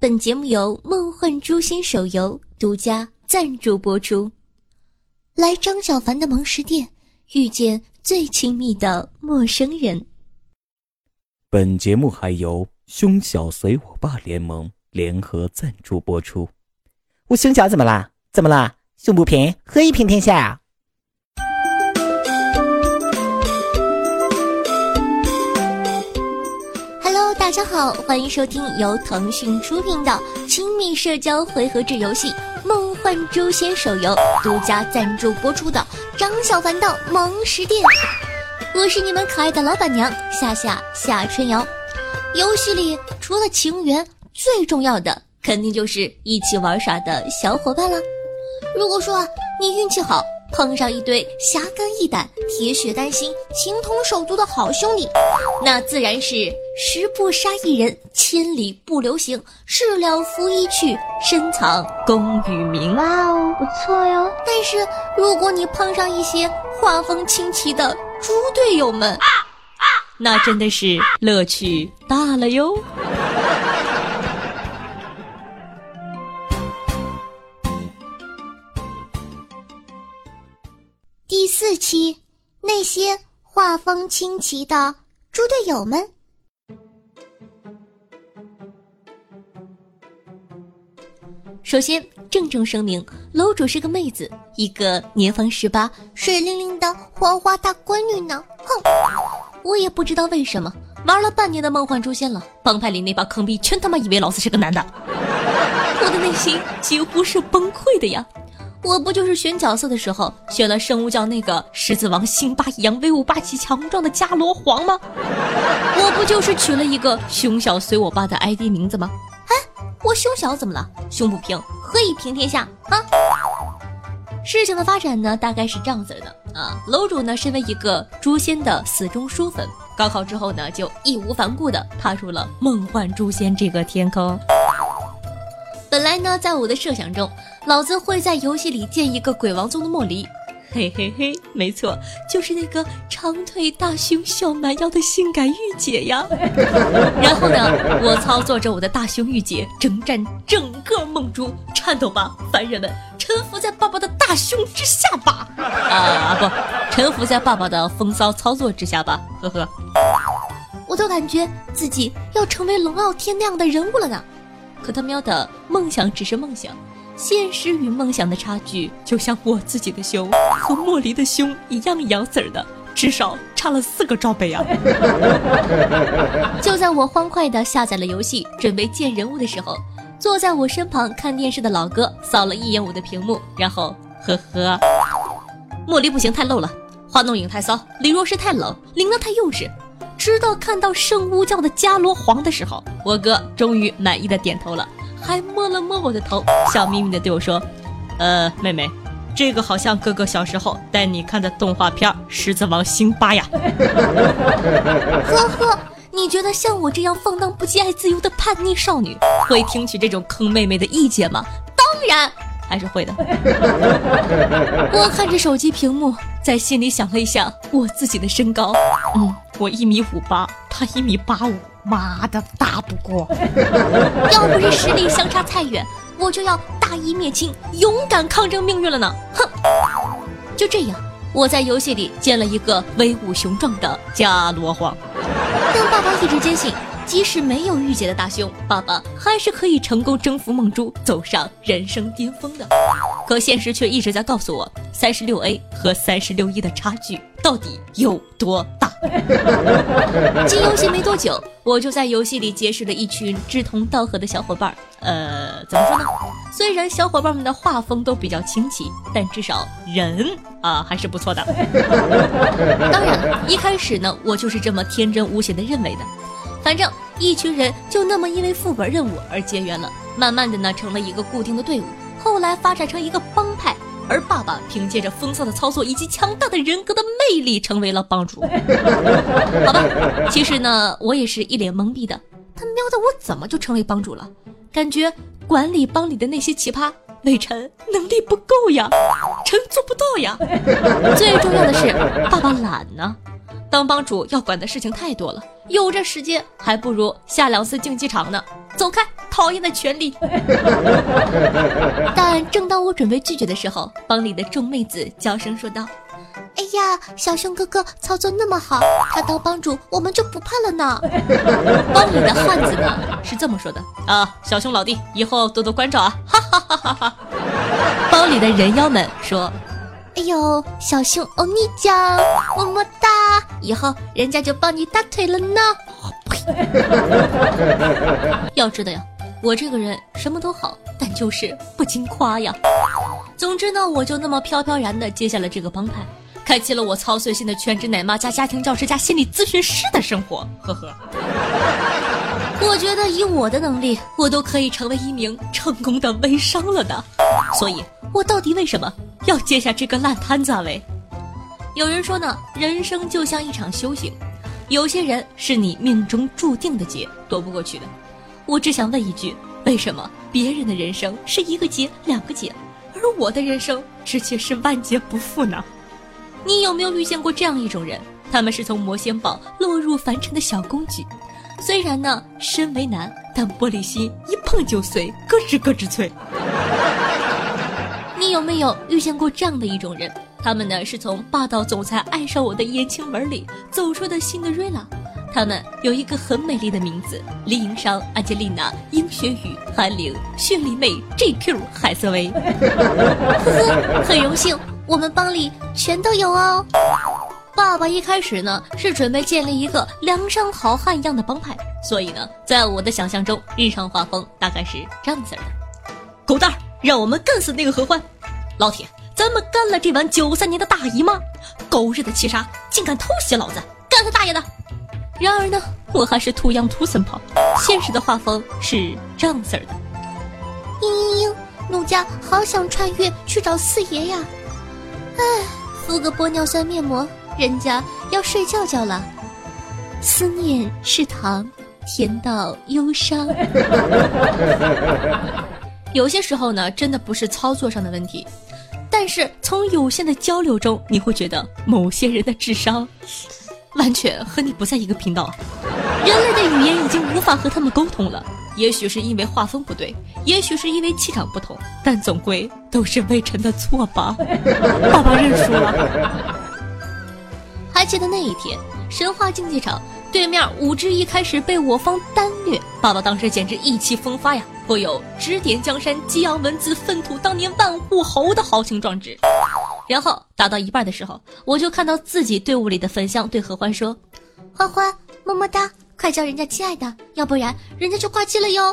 本节目由梦幻诛仙手游独家赞助播出。来张小凡的萌食店，遇见最亲密的陌生人。本节目还由胸小随我爸联盟联合赞助播出。我胸小怎么啦？怎么啦？胸不平，何以平天下？大家好，欢迎收听由腾讯出品的亲密社交回合制游戏《梦幻诛仙》手游独家赞助播出的张小凡的萌食店。我是你们可爱的老板娘夏夏夏春瑶。游戏里除了情缘，最重要的肯定就是一起玩耍的小伙伴了。如果说你运气好，碰上一堆侠肝义胆、铁血丹心、情同手足的好兄弟，那自然是十步杀一人，千里不留行，事了拂衣去，深藏功与名。哇哦，不错哟。但是如果你碰上一些画风清奇的猪队友们，那真的是乐趣大了哟。期，那些画风清奇的猪队友们。首先，郑重声明，楼主是个妹子，一个年方十八、水灵灵的花花大闺女呢。哼，我也不知道为什么，玩了半年的梦幻诛仙了，帮派里那帮坑逼全他妈以为老子是个男的，我的内心几乎是崩溃的呀。我不就是选角色的时候选了生物教那个狮子王辛巴一样威武霸气强壮的伽罗皇吗？我不就是取了一个胸小随我爸的 ID 名字吗？哎，我胸小怎么了？胸不平，何以平天下啊？事情的发展呢，大概是这样子的啊。楼主呢，身为一个诛仙的死忠书粉，高考之后呢，就义无反顾的踏入了梦幻诛仙这个天坑。本来呢，在我的设想中，老子会在游戏里建一个鬼王宗的莫离，嘿嘿嘿，没错，就是那个长腿大胸小蛮腰的性感御姐呀。然后呢，我操作着我的大胸御姐，征战整个梦珠，颤抖吧，凡人们，臣服在爸爸的大胸之下吧！啊不，臣服在爸爸的风骚操作之下吧，呵呵。我都感觉自己要成为龙傲天那样的人物了呢。可他喵的，梦想只是梦想，现实与梦想的差距，就像我自己的胸和莫离的胸一样一样子儿的，至少差了四个罩杯啊！就在我欢快的下载了游戏，准备建人物的时候，坐在我身旁看电视的老哥扫了一眼我的屏幕，然后呵呵，莫离不行，太露了；花弄影太骚，李若是太冷，林娜太幼稚。直到看到圣巫教的伽罗皇的时候，我哥终于满意的点头了，还摸了摸我的头，笑眯眯的对我说：“呃，妹妹，这个好像哥哥小时候带你看的动画片《狮子王辛巴》呀。”呵呵，你觉得像我这样放荡不羁、爱自由的叛逆少女会听取这种坑妹妹的意见吗？当然还是会的。我看着手机屏幕，在心里想了一下我自己的身高，嗯。我一米五八，他一米八五，妈的，打不过。要不是实力相差太远，我就要大义灭亲，勇敢抗争命运了呢。哼！就这样，我在游戏里建了一个威武雄壮的伽罗皇。但爸爸一直坚信，即使没有御姐的大胸，爸爸还是可以成功征服梦珠，走上人生巅峰的。可现实却一直在告诉我，三十六 A 和三十六 E 的差距到底有多？进游戏没多久，我就在游戏里结识了一群志同道合的小伙伴。呃，怎么说呢？虽然小伙伴们的画风都比较清奇，但至少人啊还是不错的。当然了，一开始呢，我就是这么天真无邪的认为的。反正一群人就那么因为副本任务而结缘了，慢慢的呢，成了一个固定的队伍，后来发展成一个帮派。而爸爸凭借着风骚的操作以及强大的人格的魅力，成为了帮主。好吧，其实呢，我也是一脸懵逼的。他喵的，我怎么就成为帮主了？感觉管理帮里的那些奇葩，魏晨能力不够呀，臣做不到呀。最重要的是，爸爸懒呢。当帮主要管的事情太多了，有这时间还不如下两次竞技场呢。走开，讨厌的权利。但正当我准备拒绝的时候，帮里的众妹子娇声说道：“哎呀，小熊哥哥操作那么好，他当帮主我们就不怕了呢。”帮里的汉子呢是这么说的：“啊，小熊老弟，以后多多关照啊！”哈哈哈哈哈。帮里的人妖们说。哎呦，小熊欧尼酱，么么哒！以后人家就抱你大腿了呢。呸！要知道呀，我这个人什么都好，但就是不经夸呀。总之呢，我就那么飘飘然的接下了这个帮派，开启了我操碎心的全职奶妈加家庭教师加心理咨询师的生活。呵呵。我觉得以我的能力，我都可以成为一名成功的微商了的。所以，我到底为什么？要接下这个烂摊子啊！喂，有人说呢，人生就像一场修行，有些人是你命中注定的劫，躲不过去的。我只想问一句：为什么别人的人生是一个劫、两个劫，而我的人生直接是万劫不复呢？你有没有遇见过这样一种人？他们是从魔仙堡落入凡尘的小公举，虽然呢身为男，但玻璃心一碰就碎，咯吱咯吱脆。你有没有遇见过这样的一种人？他们呢是从霸道总裁爱上我的言情文里走出的新的瑞拉。他们有一个很美丽的名字：李颖商、安吉丽娜、殷雪雨、韩玲、绚丽妹、JQ、海瑟薇。呵呵，很荣幸，我们帮里全都有哦。爸爸一开始呢是准备建立一个梁山好汉一样的帮派，所以呢，在我的想象中，日常画风大概是这样子的：狗蛋儿。让我们干死那个何欢，老铁，咱们干了这碗九三年的大姨妈，狗日的七杀，竟敢偷袭老子，干他大爷的！然而呢，我还是图样图森跑，现实的画风是这样子的：嘤嘤嘤，奴家好想穿越去找四爷呀！哎，敷个玻尿酸面膜，人家要睡觉觉了。思念是糖，甜到忧伤。有些时候呢，真的不是操作上的问题，但是从有限的交流中，你会觉得某些人的智商完全和你不在一个频道。人类的语言已经无法和他们沟通了，也许是因为画风不对，也许是因为气场不同，但总归都是魏晨的错吧？爸爸认输了。还记得那一天，神话竞技场。对面五之一开始被我方单虐，爸爸当时简直意气风发呀，颇有指点江山、激扬文字、粪土当年万户侯的豪情壮志。然后打到一半的时候，我就看到自己队伍里的焚香对何欢说：“欢欢，么么哒，快叫人家亲爱的，要不然人家就挂机了哟。”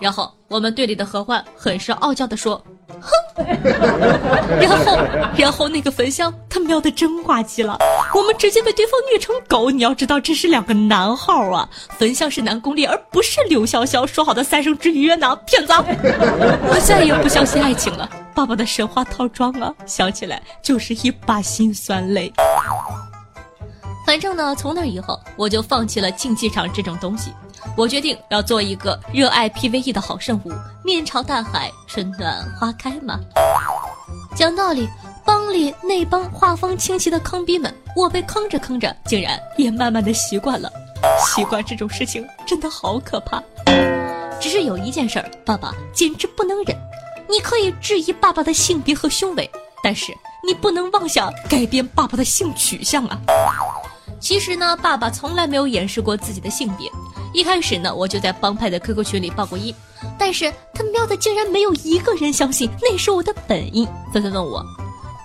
然后我们队里的何欢很是傲娇的说。哼，然后，然后那个焚香他喵的真挂机了，我们直接被对方虐成狗。你要知道，这是两个男号啊，焚香是南宫烈，而不是柳潇潇。说好的三生之约呢？骗子！我再也不相信爱情了。爸爸的神话套装啊，想起来就是一把辛酸泪。反正呢，从那以后我就放弃了竞技场这种东西。我决定要做一个热爱 PVE 的好圣母，面朝大海，春暖花开嘛。讲道理，帮里那帮画风清奇的坑逼们，我被坑着坑着，竟然也慢慢的习惯了。习惯这种事情真的好可怕。只是有一件事儿，爸爸简直不能忍。你可以质疑爸爸的性别和胸围，但是你不能妄想改变爸爸的性取向啊。其实呢，爸爸从来没有掩饰过自己的性别。一开始呢，我就在帮派的 QQ 群里报过音，但是他喵的竟然没有一个人相信那是我的本音，纷纷问我，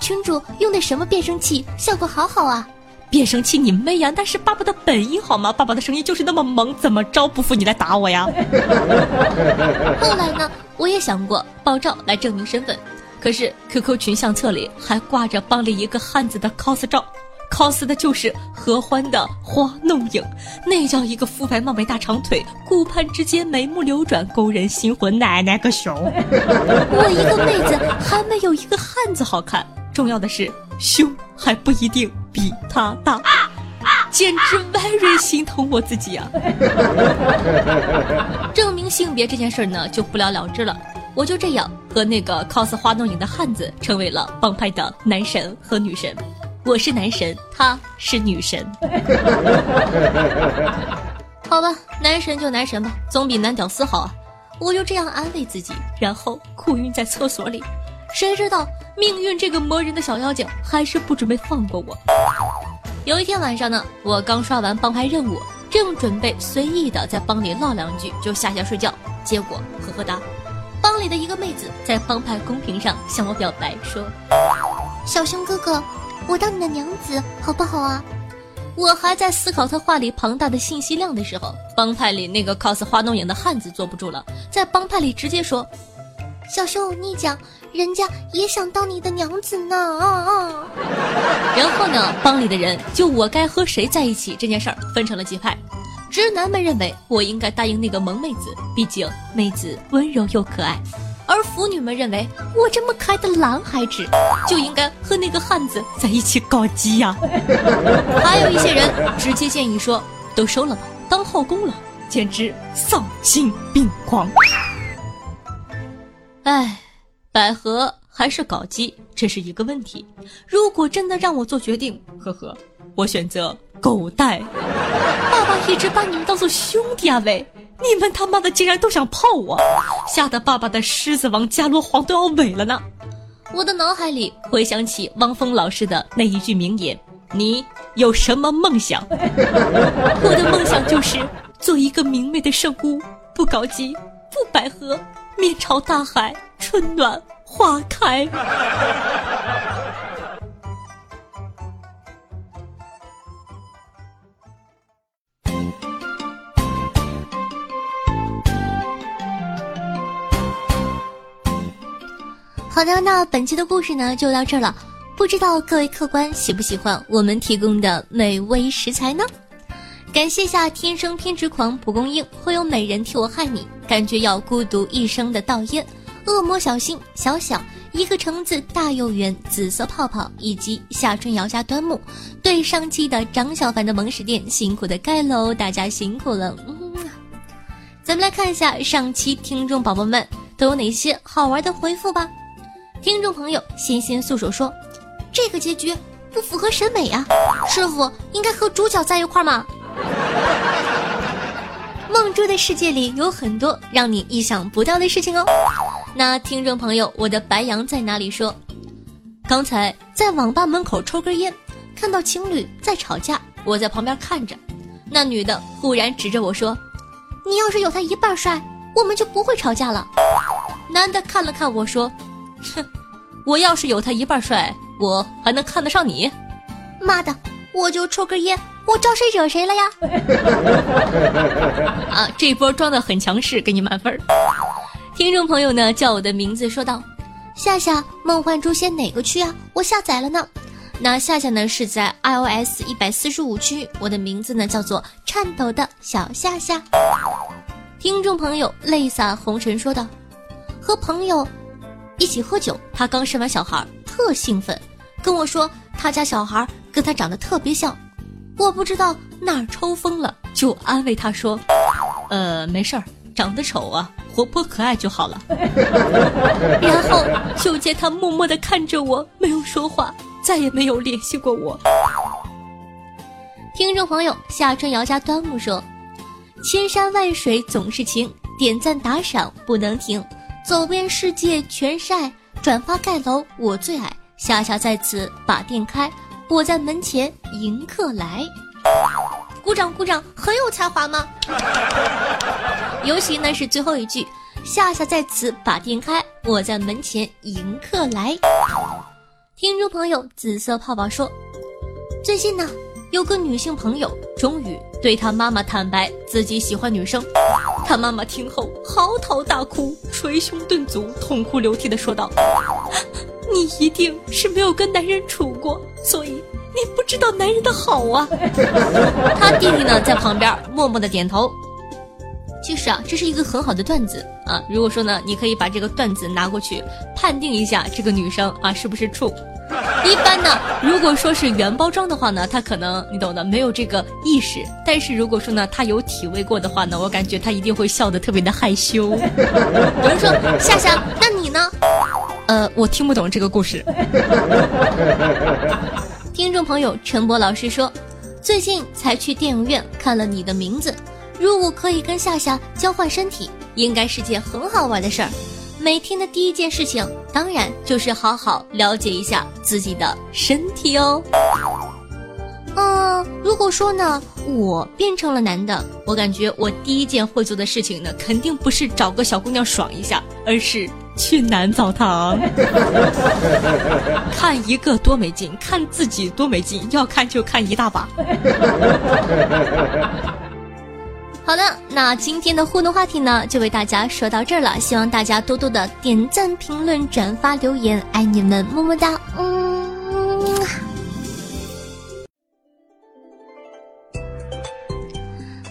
群主用的什么变声器，效果好好啊？变声器你妹呀！那是爸爸的本音好吗？爸爸的声音就是那么萌，怎么着不服你来打我呀？后来呢，我也想过爆照来证明身份，可是 QQ 群相册里还挂着帮了一个汉子的 cos 照。Cos 的就是合欢的花弄影，那叫一个肤白貌美大长腿，顾盼之间眉目流转，勾人心魂，奶奶个熊！我一个妹子还没有一个汉子好看，重要的是胸还不一定比他大，简直 very 心疼我自己啊！证明性别这件事呢，就不了了之了。我就这样和那个 cos 花弄影的汉子成为了帮派的男神和女神。我是男神，她是女神。好吧，男神就男神吧，总比男屌丝好啊！我就这样安慰自己，然后哭晕在厕所里。谁知道命运这个磨人的小妖精还是不准备放过我。有一天晚上呢，我刚刷完帮派任务，正准备随意的在帮里唠两句就下线睡觉，结果呵呵哒，帮里的一个妹子在帮派公屏上向我表白说：“小熊哥哥，我当你的娘子好不好啊？”我还在思考他话里庞大的信息量的时候，帮派里那个 cos 花弄影的汉子坐不住了，在帮派里直接说：“小熊，你讲，人家也想当你的娘子呢啊啊！”然后呢，帮里的人就我该和谁在一起这件事儿分成了几派。直男们认为我应该答应那个萌妹子，毕竟妹子温柔又可爱；而腐女们认为我这么可爱的男孩子就应该和那个汉子在一起搞基呀。还有一些人直接建议说：“都收了吧，当后宫了，简直丧心病狂。”哎，百合还是搞基，这是一个问题。如果真的让我做决定，呵呵，我选择狗带。爸爸一直把你们当做兄弟啊喂，你们他妈的竟然都想泡我，吓得爸爸的狮子王伽罗皇都要萎了呢。我的脑海里回想起汪峰老师的那一句名言：“你有什么梦想？” 我的梦想就是做一个明媚的圣姑，不搞基，不百合，面朝大海，春暖花开。好的，那本期的故事呢就到这儿了。不知道各位客官喜不喜欢我们提供的美味食材呢？感谢下天生偏执狂蒲公英，会有美人替我害你，感觉要孤独一生的倒烟，恶魔小新小小一个橙子大又圆，紫色泡泡以及夏春瑶家端木，对上期的张小凡的萌食店辛苦的盖楼，大家辛苦了。嗯，咱们来看一下上期听众宝宝们都有哪些好玩的回复吧。听众朋友，纤纤素手说：“这个结局不符合审美呀，师傅应该和主角在一块吗？” 梦珠的世界里有很多让你意想不到的事情哦。那听众朋友，我的白羊在哪里说？刚才在网吧门口抽根烟，看到情侣在吵架，我在旁边看着，那女的忽然指着我说：“你要是有他一半帅，我们就不会吵架了。”男的看了看我说。哼，我要是有他一半帅，我还能看得上你？妈的，我就抽根烟，我招谁惹谁了呀？啊，这波装的很强势，给你满分。听众朋友呢，叫我的名字说道：“夏夏，梦幻诛仙哪个区啊？我下载了呢。那夏夏呢是在 iOS 一百四十五区，我的名字呢叫做颤抖的小夏夏。听众朋友泪洒红尘说道：“和朋友。”一起喝酒，他刚生完小孩，特兴奋，跟我说他家小孩跟他长得特别像。我不知道哪儿抽风了，就安慰他说：“呃，没事儿，长得丑啊，活泼可爱就好了。”然后就见他默默地看着我，没有说话，再也没有联系过我。听众朋友夏春瑶家端木说：“千山万水总是情，点赞打赏不能停。”走遍世界全晒，转发盖楼我最爱。夏夏在此把店开，我在门前迎客来。鼓掌鼓掌，很有才华吗？尤其那是最后一句，夏夏在此把店开，我在门前迎客来。听众朋友，紫色泡泡说，最近呢，有个女性朋友终于对她妈妈坦白自己喜欢女生。她妈妈听后嚎啕大哭，捶胸顿足，痛哭流涕的说道：“你一定是没有跟男人处过，所以你不知道男人的好啊。”他弟弟呢在旁边默默的点头。其实啊，这是一个很好的段子啊。如果说呢，你可以把这个段子拿过去判定一下这个女生啊是不是处。一般呢，如果说是原包装的话呢，他可能你懂的，没有这个意识。但是如果说呢，他有体味过的话呢，我感觉他一定会笑得特别的害羞。有人说夏夏，那你呢？呃，我听不懂这个故事。听众朋友陈博老师说，最近才去电影院看了《你的名字》，如果可以跟夏夏交换身体，应该是件很好玩的事儿。每天的第一件事情，当然就是好好了解一下自己的身体哦。嗯，如果说呢，我变成了男的，我感觉我第一件会做的事情呢，肯定不是找个小姑娘爽一下，而是去男澡堂，看一个多没劲，看自己多没劲，要看就看一大把。好的，那今天的互动话题呢，就为大家说到这儿了。希望大家多多的点赞、评论、转发、留言，爱你们，么么哒。嗯。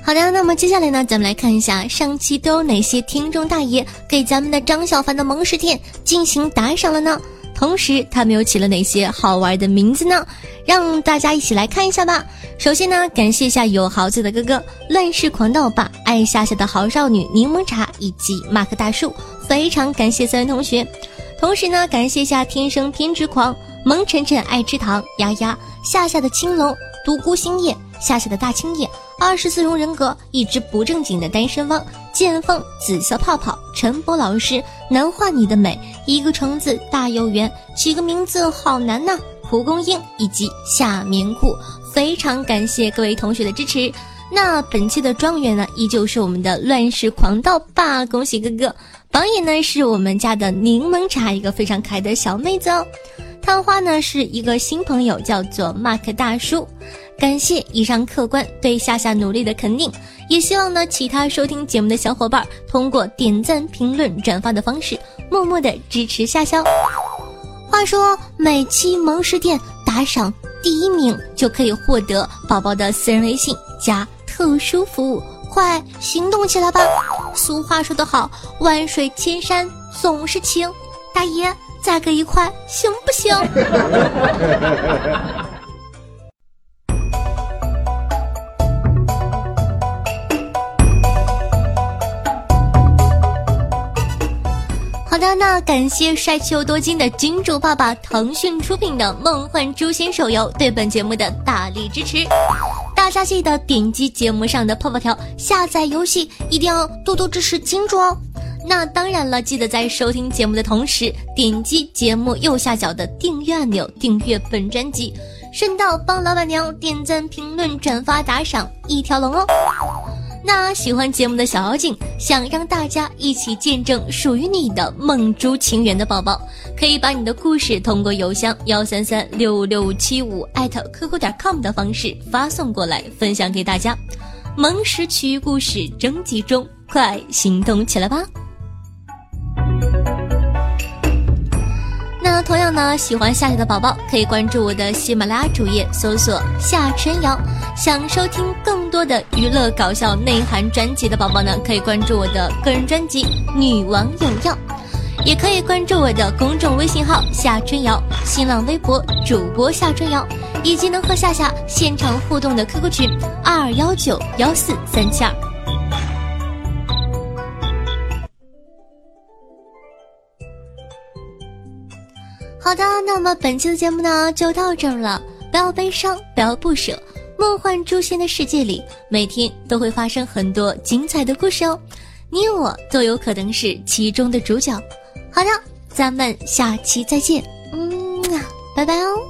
好的，那么接下来呢，咱们来看一下上期都有哪些听众大爷给咱们的张小凡的萌食店进行打赏了呢？同时，他们又起了哪些好玩的名字呢？让大家一起来看一下吧。首先呢，感谢一下有豪子的哥哥、乱世狂盗霸、爱夏夏的好少女柠檬茶以及马克大叔，非常感谢三位同学。同时呢，感谢一下天生偏执狂、萌晨晨爱吃糖、丫丫、夏夏的青龙、独孤星夜、夏夏的大青叶、二十四重人格、一只不正经的单身汪、剑锋、紫色泡泡、陈博老师、难画你的美。一个橙子大又圆，起个名字好难呐！蒲公英以及夏棉裤，非常感谢各位同学的支持。那本期的状元呢，依旧是我们的乱世狂盗霸，恭喜哥哥！榜眼呢是我们家的柠檬茶，一个非常可爱的小妹子哦。探花呢是一个新朋友，叫做 Mark 大叔。感谢以上客官对夏夏努力的肯定，也希望呢其他收听节目的小伙伴通过点赞、评论、转发的方式，默默的支持夏夏。话说每期萌食店打赏第一名就可以获得宝宝的私人微信加特殊服务，快行动起来吧！俗话说得好，万水千山总是情，大爷再给一块行不行？好的，那感谢帅气又多金的金主爸爸，腾讯出品的《梦幻诛仙》手游对本节目的大力支持。大家记得点击节目上的泡泡条下载游戏，一定要多多支持金主哦。那当然了，记得在收听节目的同时，点击节目右下角的订阅按钮，订阅本专辑，顺道帮老板娘点赞、评论、转发、打赏一条龙哦。那喜欢节目的小妖精，想让大家一起见证属于你的梦珠情缘的宝宝，可以把你的故事通过邮箱幺三三六六七五艾特 qq 点 com 的方式发送过来，分享给大家。萌时奇遇故事征集中，快行动起来吧！同样呢，喜欢夏夏的宝宝可以关注我的喜马拉雅主页，搜索夏春瑶。想收听更多的娱乐搞笑内涵专辑的宝宝呢，可以关注我的个人专辑《女王有药》，也可以关注我的公众微信号夏春瑶，新浪微博主播夏春瑶，以及能和夏夏现场互动的 QQ 群二幺九幺四三七二。好的，那么本期的节目呢就到这儿了，不要悲伤，不要不舍。梦幻诛仙的世界里，每天都会发生很多精彩的故事哦，你我都有可能是其中的主角。好的，咱们下期再见，嗯，拜拜哦。